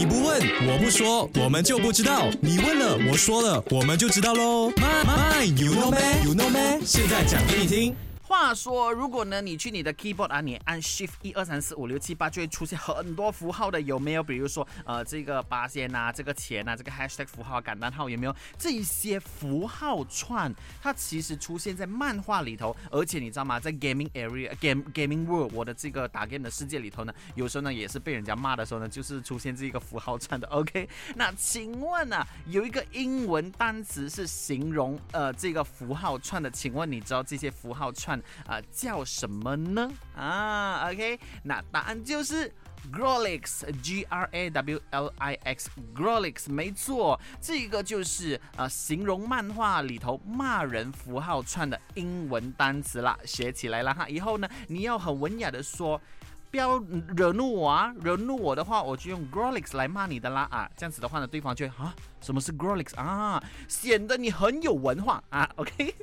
你不问，我不说，我们就不知道。你问了，我说了，我们就知道喽。My my you know me you know me，现在讲给你听。话说，如果呢，你去你的 keyboard 啊，你按 shift 一二三四五六七八，就会出现很多符号的，有没有？比如说，呃，这个八仙呐，这个钱呐，这个 hashtag 符号、感叹号，有没有？这一些符号串，它其实出现在漫画里头，而且你知道吗？在 gaming area game gaming world 我的这个打 game 的世界里头呢，有时候呢也是被人家骂的时候呢，就是出现这个符号串的。OK，那请问啊，有一个英文单词是形容呃这个符号串的，请问你知道这些符号串？啊，叫什么呢？啊，OK，那答案就是 Grolix，G R A W L I X，Grolix，没错，这个就是呃形容漫画里头骂人符号串的英文单词啦，学起来了哈，以后呢你要很文雅的说，不要惹怒我啊，惹怒我的话我就用 Grolix 来骂你的啦啊，这样子的话呢对方就会啊，什么是 Grolix 啊，显得你很有文化啊，OK。